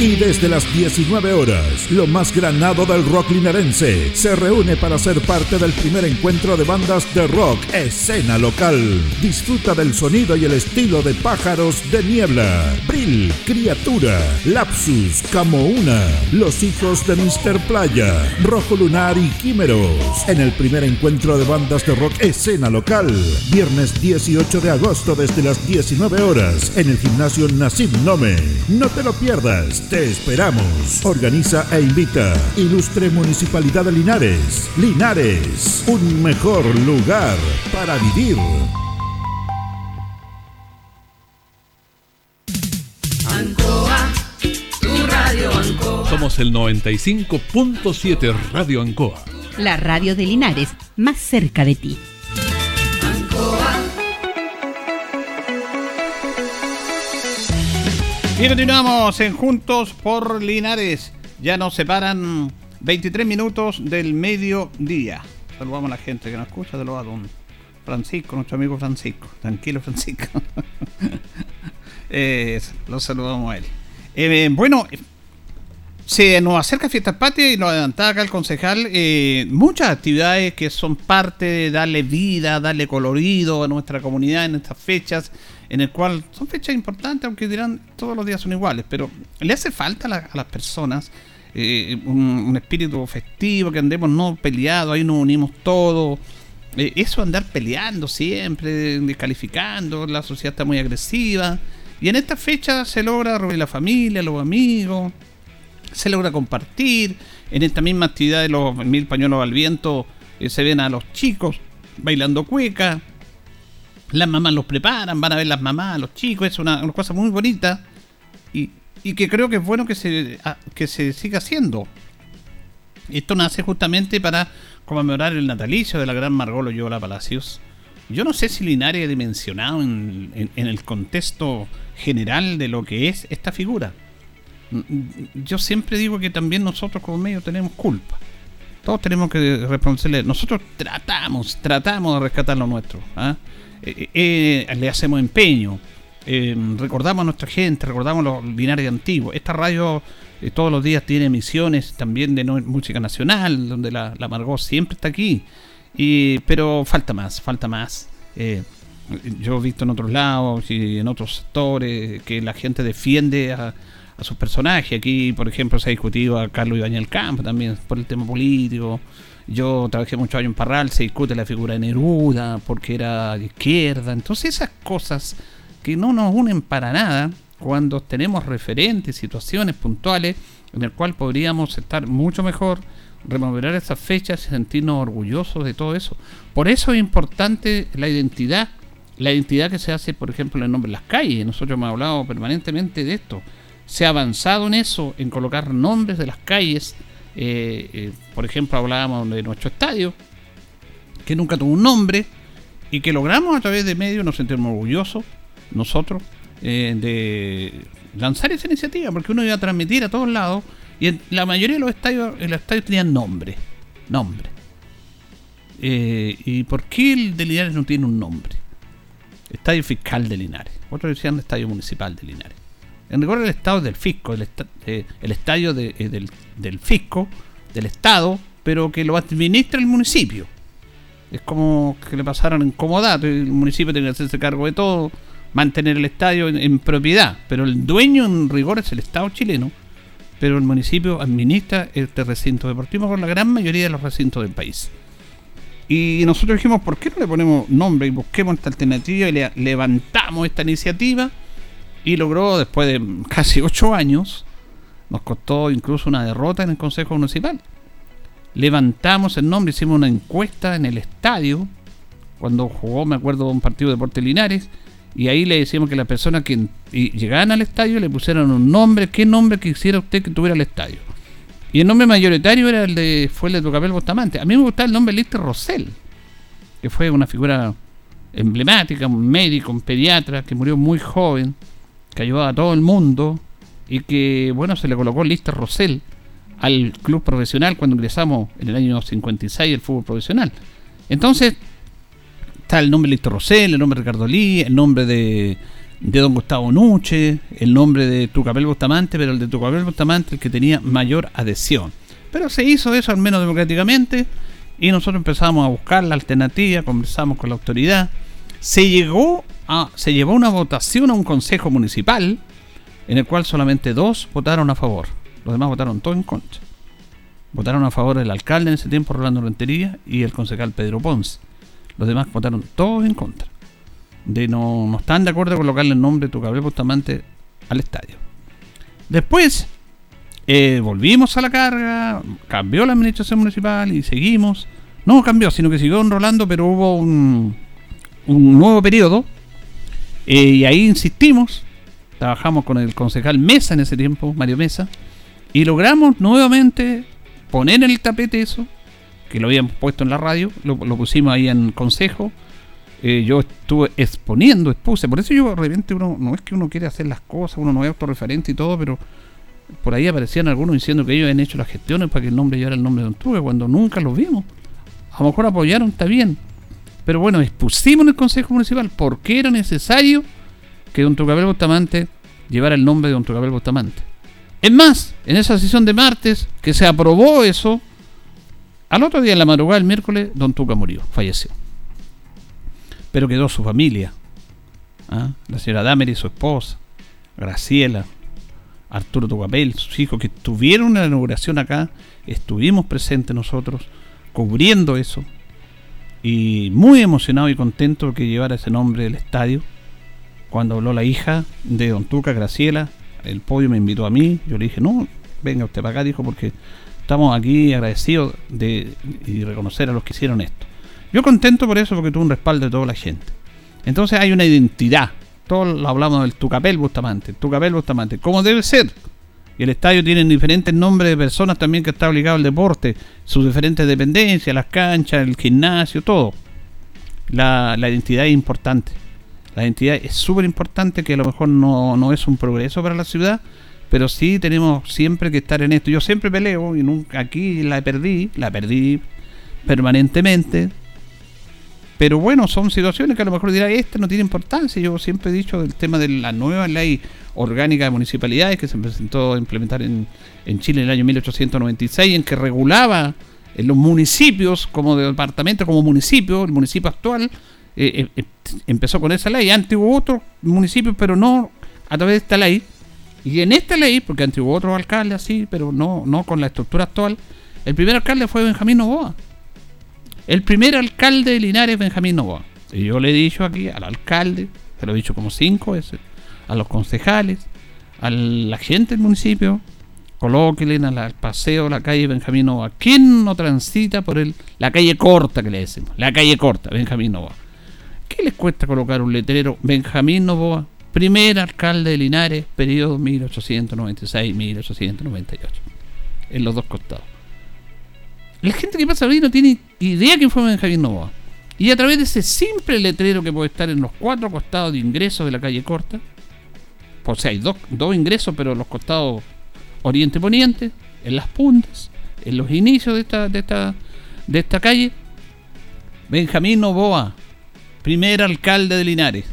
Y desde las 19 horas, lo más granado del rock linarense se reúne para ser parte del primer encuentro de bandas de rock escena local. Disfruta del sonido y el estilo de Pájaros de Niebla, Brill, Criatura, Lapsus, Camouna, Los Hijos de Mr. Playa, Rojo Lunar y Químeros. En el primer encuentro de bandas de rock escena local, viernes 18 de agosto desde las 19 horas en el gimnasio Nassim Nome. No te lo pierdas, te esperamos. Organiza e invita Ilustre Municipalidad de Linares. Linares, un mejor lugar para vivir. Ancoa, tu radio Ancoa. Somos el 95.7 Radio Ancoa. La radio de Linares, más cerca de ti. Y continuamos en Juntos por Linares. Ya nos separan 23 minutos del mediodía. Saludamos a la gente que nos escucha, saludos a don Francisco, nuestro amigo Francisco. Tranquilo, Francisco. Eh, lo saludamos a él. Eh, bueno, se nos acerca Fiestas Patrias y nos adelantaba acá el concejal eh, muchas actividades que son parte de darle vida, darle colorido a nuestra comunidad en estas fechas, en el cual son fechas importantes, aunque dirán todos los días son iguales, pero le hace falta a, la- a las personas eh, un, un espíritu festivo, que andemos no peleados, ahí nos unimos todos. Eh, eso andar peleando siempre, descalificando, la sociedad está muy agresiva. Y en esta fecha se logra reunir la familia, los amigos, se logra compartir. En esta misma actividad de los mil pañuelos al viento eh, se ven a los chicos bailando cueca. Las mamás los preparan, van a ver las mamás, los chicos, es una, una cosa muy bonita. Y, y que creo que es bueno que se, a- que se siga haciendo. Esto nace justamente para conmemorar el natalicio de la gran Margot Loyola Palacios. Yo no sé si Linares ha dimensionado en, en- el contexto general de lo que es esta figura. Mm, Yo siempre digo que también nosotros como medio tenemos culpa. Todos tenemos que responsable. Nosotros tratamos, tratamos de rescatar lo nuestro. ¿ah? Eh, eh, le hacemos empeño. eh, recordamos a nuestra gente, recordamos los binarios antiguos. Esta radio eh, todos los días tiene emisiones también de no- música nacional, donde la, la Margot siempre está aquí. Y, pero falta más, falta más. Yo he visto en otros lados y en otros sectores que la gente defiende a, a sus personajes. Aquí, por ejemplo, se ha discutido a Carlos Ibañez Campo también por el tema político. Yo trabajé muchos años en Parral, se discute la figura de Neruda porque era de izquierda. Entonces esas cosas que no nos unen para nada cuando tenemos referentes, situaciones puntuales en el cual podríamos estar mucho mejor, rememorar esas fechas y sentirnos orgullosos de todo eso. Por eso es importante la identidad, la identidad que se hace, por ejemplo, en el nombre de las calles. Nosotros hemos hablado permanentemente de esto. Se ha avanzado en eso, en colocar nombres de las calles. Eh, eh, por ejemplo, hablábamos de nuestro estadio, que nunca tuvo un nombre y que logramos a través de medios, nos sentimos orgullosos, nosotros, eh, de lanzar esa iniciativa, porque uno iba a transmitir a todos lados y en la mayoría de los estadios, los estadios tenían nombre, nombre. ¿Y por qué el de Linares no tiene un nombre? Estadio Fiscal de Linares. Otros decían Estadio Municipal de Linares. En rigor el Estado es del fisco, el, esta- eh, el estadio eh, del, fisco, del Estado, pero que lo administra el municipio. Es como que le pasaron en comodato el municipio tiene que hacerse cargo de todo, mantener el estadio en, propiedad. Pero el dueño en rigor es el Estado chileno, pero el municipio administra este recinto deportivo con la gran mayoría de los recintos del país. Y nosotros dijimos, ¿por qué no le ponemos nombre y busquemos esta alternativa y le- levantamos esta iniciativa? Y logró, después de casi ocho años, nos costó incluso una derrota en el Consejo Municipal. Levantamos el nombre, hicimos una encuesta en el estadio, cuando jugó, me acuerdo, un partido de Deportes Linares, y ahí le decíamos que las personas que llegaban al estadio le pusieron un nombre, qué nombre quisiera usted que tuviera el estadio. Y el nombre mayoritario era el de, fue el de Tucapel Bustamante. A mí me gustaba el nombre Lister Rosell, que fue una figura emblemática, un médico, un pediatra, que murió muy joven, que ayudaba a todo el mundo, y que, bueno, se le colocó Lister Rosell al club profesional cuando ingresamos en el año 56 al fútbol profesional. Entonces, está el nombre de Listo Rosell, el nombre de Ricardo Lee, el nombre de, de Don Gustavo Nuche, el nombre de Tucapel Bustamante, pero el de Tucapel Bustamante el que tenía mayor adhesión. Pero se hizo eso al menos democráticamente y nosotros empezamos a buscar la alternativa, conversamos con la autoridad. Se llegó a, se llevó una votación a un consejo municipal en el cual solamente dos votaron a favor. Los demás votaron todos en contra. Votaron a favor el alcalde en ese tiempo, Rolando Rentería, y el concejal Pedro Ponce. Los demás votaron todos en contra. De no, no están de acuerdo con colocarle el nombre de Tucapel Bustamante al estadio. Después, eh, volvimos a la carga, cambió la administración municipal y seguimos. No cambió, sino que siguió enrolando, pero hubo un, un nuevo periodo. Eh, y ahí insistimos. Trabajamos con el concejal Mesa en ese tiempo, Mario Mesa. Y logramos nuevamente poner en el tapete eso, que lo habíamos puesto en la radio, lo, pusimos ahí en consejo. Eh, yo estuve exponiendo, expuse. Por eso yo de repente uno, no es que uno quiere hacer las cosas, uno no es autorreferente y todo, pero por ahí aparecían algunos diciendo que ellos habían hecho las gestiones para que el nombre llevara el nombre de Don Tuga, cuando nunca los vimos. A lo mejor apoyaron, está bien. Pero bueno, expusimos en el Consejo Municipal por qué era necesario que Don Tucapel Bustamante llevara el nombre de Don Tucapel Bustamante. Es más, en esa sesión de martes que se aprobó eso, al otro día en la madrugada del miércoles, Don Tuca murió, falleció. Pero quedó su familia. ¿ah? La señora Damery, su esposa, Graciela, Arturo Tucapel, sus hijos, que tuvieron una inauguración acá, estuvimos presentes nosotros, cubriendo eso, y muy emocionado y contento que llevara ese nombre del estadio. Cuando habló la hija de Don Tuca, Graciela, el podio me invitó a mí, yo le dije, no, venga usted para acá, dijo, porque estamos aquí agradecidos de y reconocer a los que hicieron esto. Yo contento por eso, porque tuvo un respaldo de toda la gente. Entonces hay una identidad. Todos lo hablamos del Tucapel Bustamante, Tucapel Bustamante, como debe ser. Y el estadio tiene diferentes nombres de personas también que está obligado al deporte, sus diferentes dependencias, las canchas, el gimnasio, todo. La, la identidad es importante. La identidad es súper importante, que a lo mejor no, no es un progreso para la ciudad, pero sí tenemos siempre que estar en esto. Yo siempre peleo y nunca aquí la perdí, la perdí permanentemente. Pero bueno, son situaciones que a lo mejor dirá, esta no tiene importancia. Yo siempre he dicho del tema de la nueva ley orgánica de municipalidades que se presentó a implementar en, en Chile en el año 1896, en que regulaba en los municipios como departamento, como municipio, el municipio actual, eh, eh, empezó con esa ley. Antes hubo otros municipios, pero no a través de esta ley. Y en esta ley, porque antes hubo otros alcaldes así, pero no, no con la estructura actual, el primer alcalde fue Benjamín Novoa. El primer alcalde de Linares, Benjamín Novoa. Y yo le he dicho aquí al alcalde, se lo he dicho como cinco veces, a los concejales, a la gente del municipio, colóquenle al paseo, la calle Benjamín Nova. ¿Quién no transita por el, la calle corta que le decimos? La calle corta, Benjamín Nova. ¿Qué les cuesta colocar un letrero? Benjamín Novoa, primer alcalde de Linares, periodo 1896-1898. En los dos costados. La gente que pasa ahí no tiene idea quién fue Benjamín Novoa. Y a través de ese simple letrero que puede estar en los cuatro costados de ingresos de la calle corta, o sea, hay dos, dos ingresos, pero los costados oriente-poniente, en las puntas, en los inicios de esta, de esta, de esta calle, Benjamín Novoa, primer alcalde de Linares.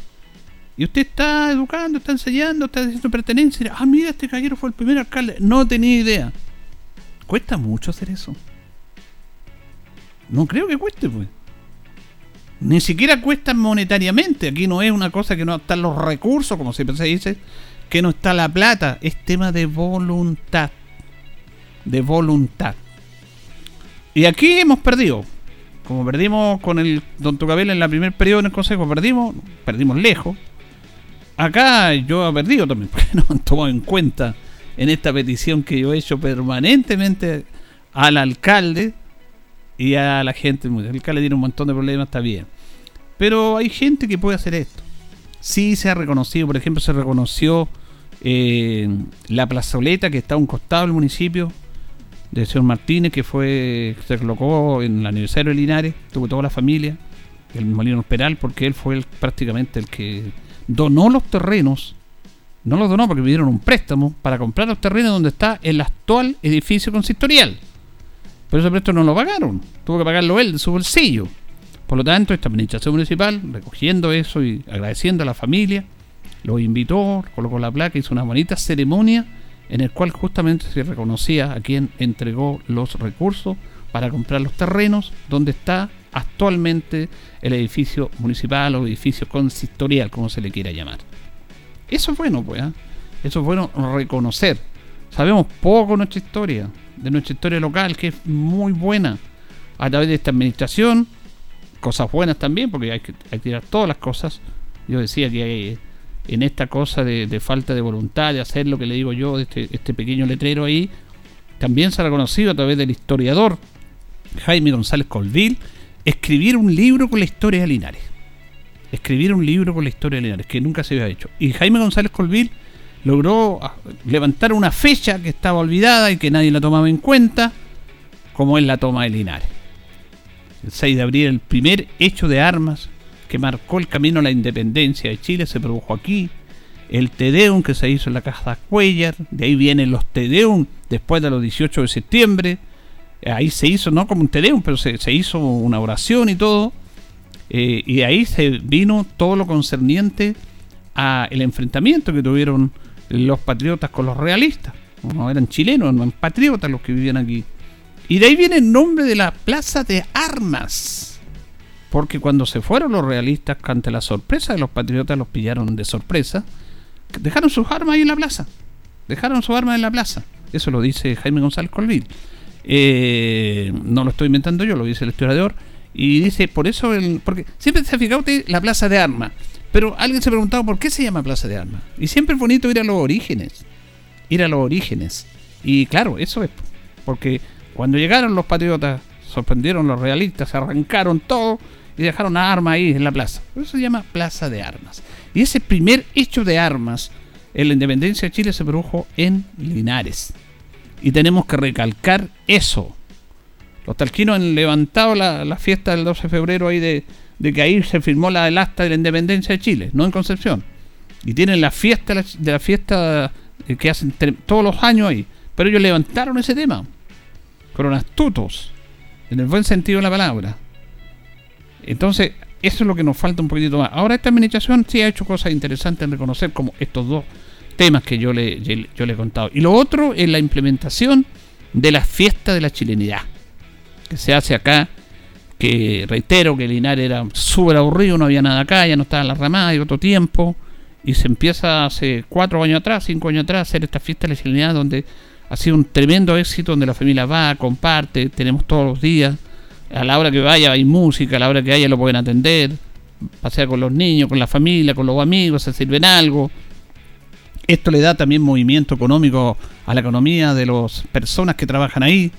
Y usted está educando, está enseñando, está diciendo pertenencia. Ah, mira, este caballero fue el primer alcalde. No tenía idea. Cuesta mucho hacer eso. No creo que cueste, pues. Ni siquiera cuesta monetariamente. Aquí no es una cosa que no están los recursos, como siempre se dice, que no está la plata. Es tema de voluntad. De voluntad. Y aquí hemos perdido. Como perdimos con el Don Tucabel en la primer periodo en el Consejo, perdimos, perdimos lejos. Acá yo he perdido también, porque no han tomado en cuenta en esta petición que yo he hecho permanentemente al alcalde y a la gente. El alcalde tiene un montón de problemas, está bien. Pero hay gente que puede hacer esto. Sí se ha reconocido, por ejemplo, se reconoció eh, la plazoleta que está a un costado del municipio del señor Martínez, que fue se colocó en el aniversario de Linares, tuvo toda la familia, el Molino Peral, porque él fue el- prácticamente el que donó los terrenos, no los donó porque pidieron un préstamo para comprar los terrenos donde está el actual edificio consistorial. Pero ese préstamo no lo pagaron, tuvo que pagarlo él de su bolsillo. Por lo tanto, esta administración municipal, recogiendo eso y agradeciendo a la familia, lo invitó, colocó la placa, hizo una bonita ceremonia en el cual justamente se reconocía a quien entregó los recursos para comprar los terrenos donde está actualmente el edificio municipal o edificio consistorial, como se le quiera llamar. Eso es bueno, pues. ¿ah? Eso es bueno reconocer. Sabemos poco nuestra historia, de nuestra historia local, que es muy buena. A través de esta administración, cosas buenas también, porque hay que, hay que tirar todas las cosas. Yo decía que hay, en esta cosa de, de falta de voluntad, de hacer lo que le digo yo, de este, este pequeño letrero ahí, también se ha reconocido a través del historiador Jaime González Colville, escribir un libro con la historia de Linares. Escribir un libro con la historia de Linares, que nunca se había hecho. Y Jaime González Colville logró ah, levantar una fecha que estaba olvidada y que nadie la tomaba en cuenta, como es la toma de Linares. El 6 de abril, el primer hecho de armas que marcó el camino a la independencia de Chile se produjo aquí. El Tedeum que se hizo en la Casa Cuellar, de ahí vienen los Tedeum después de los 18 de septiembre. Ahí se hizo, no como un Tedeum, pero se, se hizo una oración y todo. Eh, y ahí se vino todo lo concerniente a el enfrentamiento que tuvieron los patriotas con los realistas. No eran chilenos, eran patriotas los que vivían aquí. Y de ahí viene el nombre de la Plaza de Armas. Porque cuando se fueron los realistas, ante la sorpresa de los patriotas, los pillaron de sorpresa, dejaron sus armas ahí en la plaza. Dejaron sus armas en la plaza. Eso lo dice Jaime González Colville. Eh, no lo estoy inventando yo, lo dice el historiador. Y dice, por eso, el, porque siempre se ha fijado usted la plaza de armas. Pero alguien se ha preguntado por qué se llama plaza de armas. Y siempre es bonito ir a los orígenes. Ir a los orígenes. Y claro, eso es. Porque cuando llegaron los patriotas, sorprendieron los realistas, arrancaron todo y dejaron armas ahí en la plaza. Por eso se llama plaza de armas. Y ese primer hecho de armas en la independencia de Chile se produjo en Linares. Y tenemos que recalcar eso. Los talquinos han levantado la, la fiesta del 12 de febrero ahí de, de que ahí se firmó la del acta de la independencia de Chile, no en Concepción. Y tienen la fiesta de la fiesta eh, que hacen todos los años ahí. Pero ellos levantaron ese tema. Fueron astutos. En el buen sentido de la palabra. Entonces, eso es lo que nos falta un poquitito más. Ahora esta administración sí ha hecho cosas interesantes en reconocer como estos dos temas que yo le, yo le he contado. Y lo otro es la implementación de la fiesta de la chilenidad. Que se hace acá. Que reitero que Linares era súper aburrido, no había nada acá, ya no estaba en la ramada y otro tiempo. Y se empieza hace cuatro años atrás, cinco años atrás, a hacer esta fiesta de la donde ha sido un tremendo éxito, donde la familia va, comparte, tenemos todos los días. A la hora que vaya hay música, a la hora que haya lo pueden atender. pasea con los niños, con la familia, con los amigos, se sirven algo. Esto le da también movimiento económico a la economía de las personas que trabajan ahí,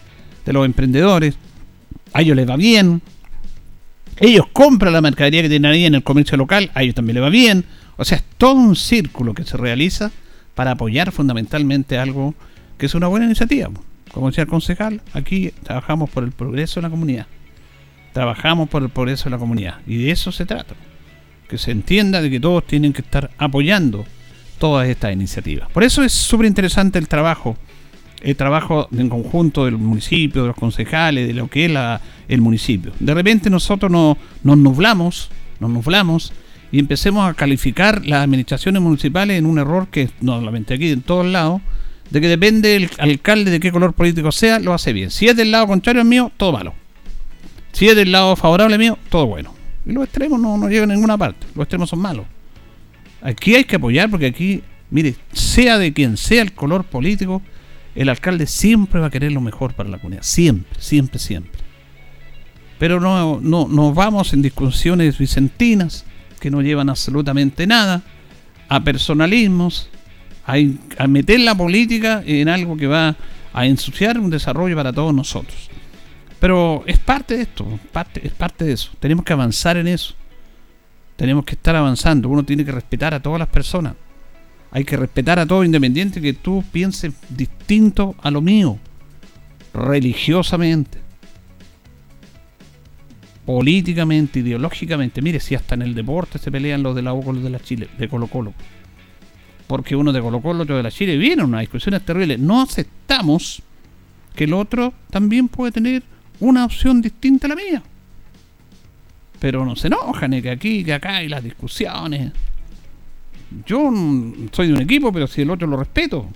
de los emprendedores. A ellos les va bien. Ellos compran la mercadería que tienen ahí en el comercio local, a ellos también les va bien. O sea, es todo un círculo que se realiza para apoyar fundamentalmente algo que es una buena iniciativa. Como decía el concejal, aquí trabajamos por el progreso de la comunidad. Trabajamos por el progreso de la comunidad. Y de eso se trata. Que se entienda de que todos tienen que estar apoyando todas estas iniciativas. Por eso es súper interesante el trabajo. El trabajo en conjunto del municipio, de los concejales, de lo que es el municipio. De repente nosotros no, nos nublamos, nos nublamos y empecemos a calificar las administraciones municipales en un error que no solamente aquí, en todos lados, de que depende el alcalde de qué color político sea, lo hace bien. Si es del lado contrario mío, todo malo. Si es del lado favorable mío, todo bueno. Y los extremos no, no llegan a ninguna parte. Los extremos son malos. Aquí hay que apoyar porque aquí, mire, sea de quien sea el color político, el alcalde siempre va a querer lo mejor para la comunidad. Siempre, siempre, siempre. Pero no, no, no vamos en discusiones vicentinas que no llevan absolutamente nada, a personalismos, a, a meter la política en algo que va a ensuciar un desarrollo para todos nosotros. Pero es parte de esto, es parte de eso. Tenemos que avanzar en eso. Tenemos que estar avanzando. Uno tiene que respetar a todas las personas. Hay que respetar a todo independiente que tú pienses distinto a lo mío. Religiosamente. Políticamente, ideológicamente. Mire, si hasta en el deporte se pelean los de la U con los de la Chile, de Colo Colo. Porque uno de Colo Colo, otro de la Chile. Vienen unas discusiones terribles. No aceptamos que el otro también puede tener una opción distinta a la mía. Pero no se enojan, eh, que aquí, que acá, y las discusiones. Yo mm, soy de un equipo, pero si el otro lo respeto,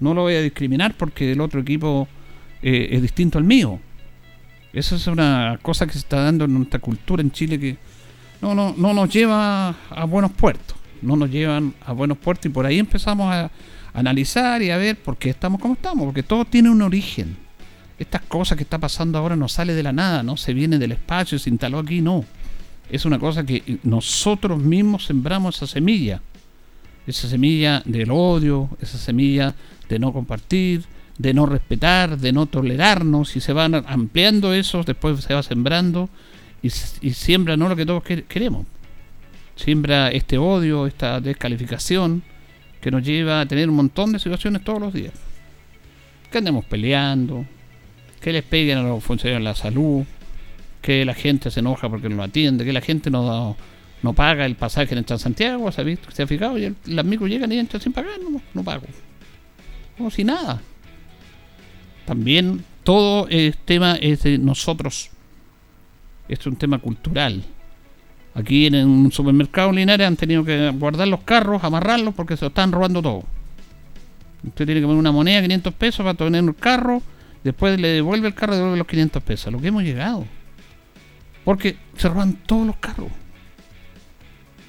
no lo voy a discriminar porque el otro equipo eh, es distinto al mío. Eso es una cosa que se está dando en nuestra cultura en Chile que no, no, no nos lleva a buenos puertos. No nos llevan a buenos puertos y por ahí empezamos a, analizar y a ver por qué estamos como estamos, porque todo tiene un origen. Estas cosas que está pasando ahora no sale de la nada, no se viene del espacio, se instaló aquí, no. Es una cosa que nosotros mismos sembramos esa semilla. Esa semilla del odio, esa semilla de no compartir, de no respetar, de no tolerarnos, y se van ampliando eso, después se va sembrando y, siembra no lo que todos que- queremos. Siembra este odio, esta descalificación, que nos lleva a tener un montón de situaciones todos los días. Que andemos peleando, que les peguen a los funcionarios de la salud, que la gente se enoja porque no lo atiende, que la gente no, no paga el pasaje en el Transantiago, ¿se ha visto? ¿Se ha fijado? Y el, las llegan y entran sin pagar, no, no pago. Como si nada. También todo el tema es de nosotros. Esto es un tema cultural. Aquí en un supermercado en Linares han tenido que guardar los carros, amarrarlos porque se lo están robando todo. Usted tiene que poner una moneda, 500 pesos para tener un carro, después le devuelve el carro devuelve los 500 pesos. A lo que hemos llegado. Porque se roban todos los carros.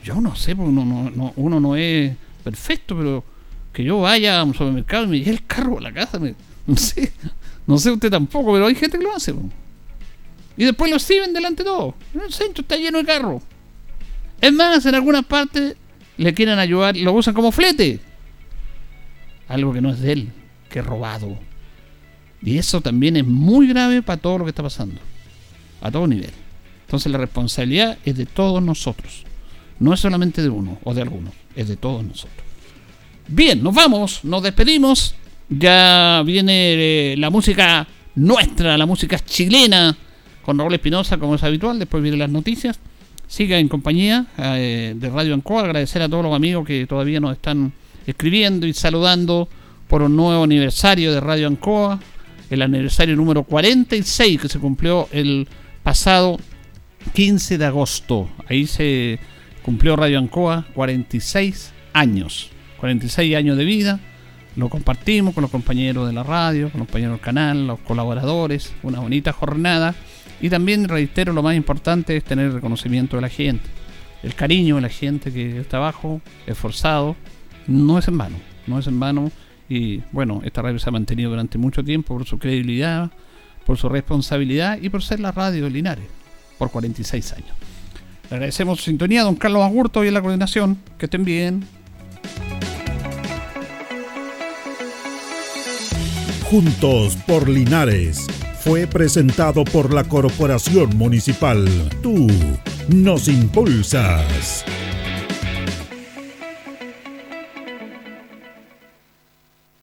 Yo no sé, porque uno no, no- uno no es perfecto, pero que yo vaya a un supermercado y me lleve el carro a la casa, me- no sé. No sé usted tampoco, pero hay gente que lo hace. po. Y después lo exhiben delante de todo. El centro está lleno de carros. Es más, en algunas partes le quieren ayudar, lo usan como flete. Algo que no es de él, que robado. Y eso también es muy grave para todo lo que está pasando. A todo nivel. Entonces la responsabilidad es de todos nosotros. No es solamente de uno o de algunos, es de todos nosotros. Bien, nos vamos, nos despedimos. Ya viene eh, la música nuestra, la música chilena, con Raúl Espinosa, como es habitual. Después vienen las noticias. Siga en compañía eh, de Radio Ancoa. Agradecer a todos los amigos que todavía nos están escribiendo y saludando por un nuevo aniversario de Radio Ancoa. El aniversario número 46 que se cumplió el pasado 15 de agosto. Ahí se cumplió Radio Ancoa 46 años. 46 años de vida. Lo compartimos con los compañeros de la radio, con los compañeros del canal, los colaboradores. Una bonita jornada. Y también reitero, lo más importante es tener el reconocimiento de la gente. El cariño de la gente que está abajo, esforzado. No es en vano. No es en vano. Y bueno, esta radio se ha mantenido durante mucho tiempo por su credibilidad, por su responsabilidad y por ser la radio de Linares. Por 46 años. Le agradecemos su sintonía, don Carlos Agurto y en la coordinación. Que estén bien. Juntos por Linares fue presentado por la Corporación Municipal. Tú nos impulsas.